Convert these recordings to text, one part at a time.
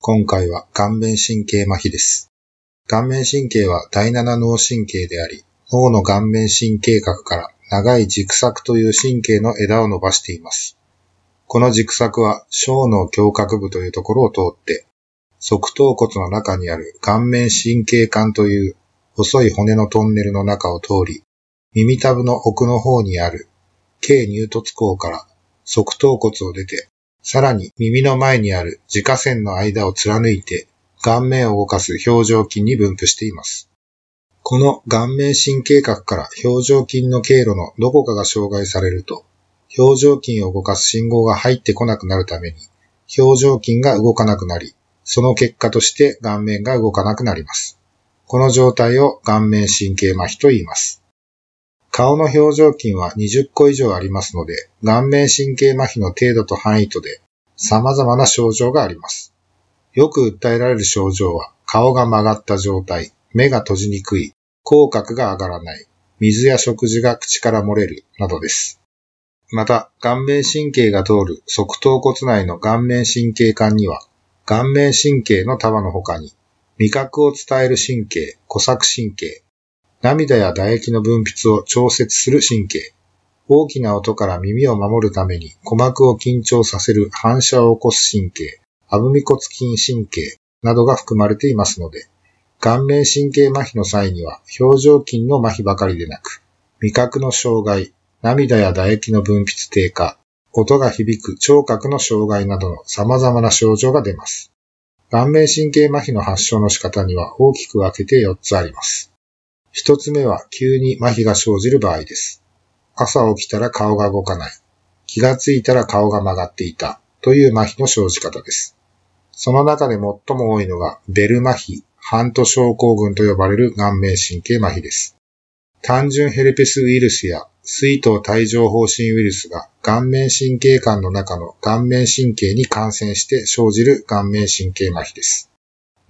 今回は顔面神経麻痺です。顔面神経は第七脳神経であり、脳の顔面神経核から長い軸索という神経の枝を伸ばしています。この軸索は小脳胸郭部というところを通って、側頭骨の中にある顔面神経管という細い骨のトンネルの中を通り、耳たぶの奥の方にある軽乳突孔から側頭骨を出て、さらに耳の前にある自家線の間を貫いて顔面を動かす表情筋に分布しています。この顔面神経核から表情筋の経路のどこかが障害されると、表情筋を動かす信号が入ってこなくなるために、表情筋が動かなくなり、その結果として顔面が動かなくなります。この状態を顔面神経麻痺と言います。顔の表情筋は20個以上ありますので、顔面神経麻痺の程度と範囲とで様々な症状があります。よく訴えられる症状は、顔が曲がった状態、目が閉じにくい、口角が上がらない、水や食事が口から漏れる、などです。また、顔面神経が通る側頭骨内の顔面神経管には、顔面神経の束の他に、味覚を伝える神経、古作神経、涙や唾液の分泌を調節する神経、大きな音から耳を守るために鼓膜を緊張させる反射を起こす神経、アブミ骨筋神経などが含まれていますので、顔面神経麻痺の際には表情筋の麻痺ばかりでなく、味覚の障害、涙や唾液の分泌低下、音が響く聴覚の障害などの様々な症状が出ます。顔面神経麻痺の発症の仕方には大きく分けて4つあります。一つ目は急に麻痺が生じる場合です。朝起きたら顔が動かない。気がついたら顔が曲がっていた。という麻痺の生じ方です。その中で最も多いのがベル麻痺、ハント症候群と呼ばれる顔面神経麻痺です。単純ヘルペスウイルスや水頭帯状疱疹ウイルスが顔面神経管の中の顔面神経に感染して生じる顔面神経麻痺です。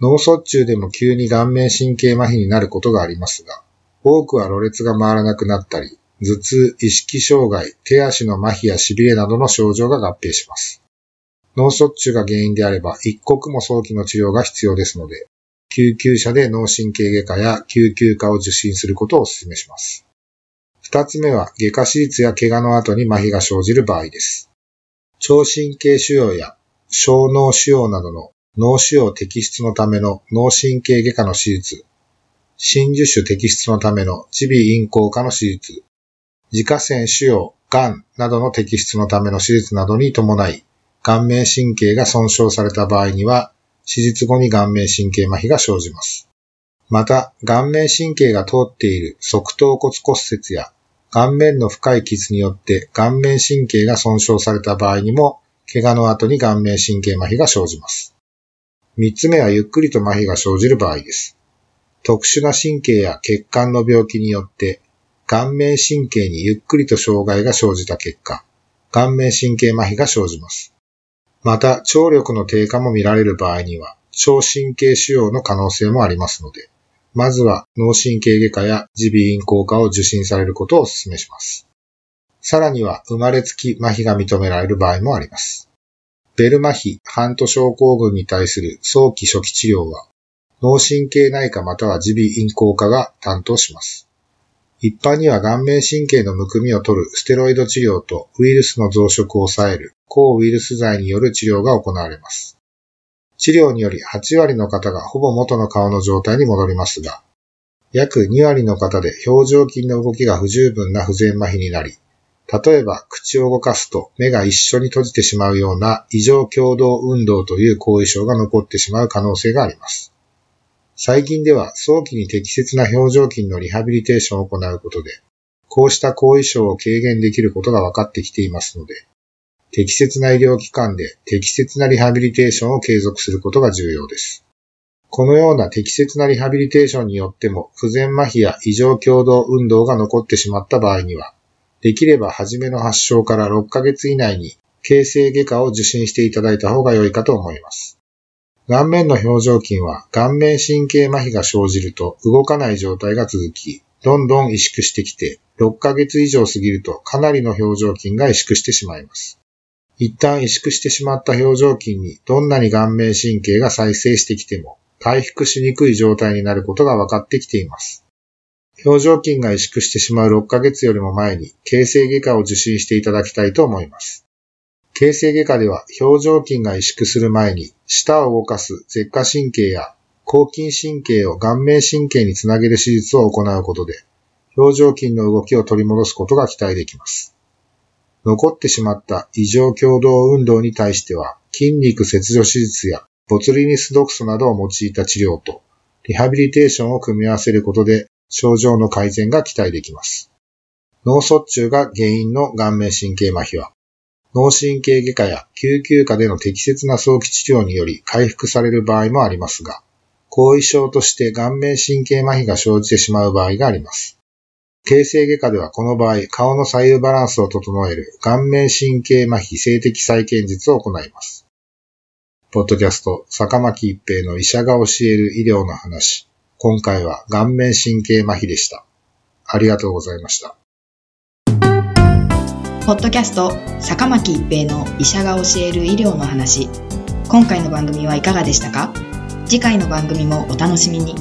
脳卒中でも急に顔面神経麻痺になることがありますが、多くはろれつが回らなくなったり、頭痛、意識障害、手足の麻痺や痺れなどの症状が合併します。脳卒中が原因であれば、一刻も早期の治療が必要ですので、救急車で脳神経外科や救急科を受診することをお勧めします。二つ目は、外科手術や怪我の後に麻痺が生じる場合です。超神経腫瘍や小脳腫瘍などの脳腫瘍摘出のための脳神経外科の手術、真珠腫摘出のための耳鼻咽喉科の手術、自家腺腫瘍、癌などの摘出のための手術などに伴い、顔面神経が損傷された場合には、手術後に顔面神経麻痺が生じます。また、顔面神経が通っている側頭骨骨折や顔面の深い傷によって顔面神経が損傷された場合にも、怪我の後に顔面神経麻痺が生じます。三つ目はゆっくりと麻痺が生じる場合です。特殊な神経や血管の病気によって、顔面神経にゆっくりと障害が生じた結果、顔面神経麻痺が生じます。また、聴力の低下も見られる場合には、小神経腫瘍の可能性もありますので、まずは脳神経外科や耳鼻咽喉科を受診されることをお勧めします。さらには、生まれつき麻痺が認められる場合もあります。ベル麻痺、ハント症候群に対する早期初期治療は、脳神経内科または耳鼻咽喉科が担当します。一般には顔面神経のむくみを取るステロイド治療とウイルスの増殖を抑える抗ウイルス剤による治療が行われます。治療により8割の方がほぼ元の顔の状態に戻りますが、約2割の方で表情筋の動きが不十分な不全麻痺になり、例えば口を動かすと目が一緒に閉じてしまうような異常共同運動という後遺症が残ってしまう可能性があります。最近では早期に適切な表情筋のリハビリテーションを行うことで、こうした後遺症を軽減できることが分かってきていますので、適切な医療機関で適切なリハビリテーションを継続することが重要です。このような適切なリハビリテーションによっても不全麻痺や異常共同運動が残ってしまった場合には、できれば初めの発症から6ヶ月以内に形成外科を受診していただいた方が良いかと思います。顔面の表情筋は顔面神経麻痺が生じると動かない状態が続き、どんどん萎縮してきて、6ヶ月以上過ぎるとかなりの表情筋が萎縮してしまいます。一旦萎縮してしまった表情筋にどんなに顔面神経が再生してきても回復しにくい状態になることが分かってきています。表情筋が萎縮してしまう6ヶ月よりも前に形成外科を受診していただきたいと思います。形成外科では表情筋が萎縮する前に舌を動かす舌下神経や抗筋神経を顔面神経につなげる手術を行うことで表情筋の動きを取り戻すことが期待できます。残ってしまった異常共同運動に対しては筋肉切除手術やボツリニス毒素などを用いた治療とリハビリテーションを組み合わせることで症状の改善が期待できます。脳卒中が原因の顔面神経麻痺は、脳神経外科や救急科での適切な早期治療により回復される場合もありますが、後遺症として顔面神経麻痺が生じてしまう場合があります。形成外科ではこの場合、顔の左右バランスを整える顔面神経麻痺性的再建術を行います。ポッドキャスト、坂巻一平の医者が教える医療の話。今回は顔面神経麻痺でした。ありがとうございました。ポッドキャスト、坂巻一平の医者が教える医療の話。今回の番組はいかがでしたか？次回の番組もお楽しみに。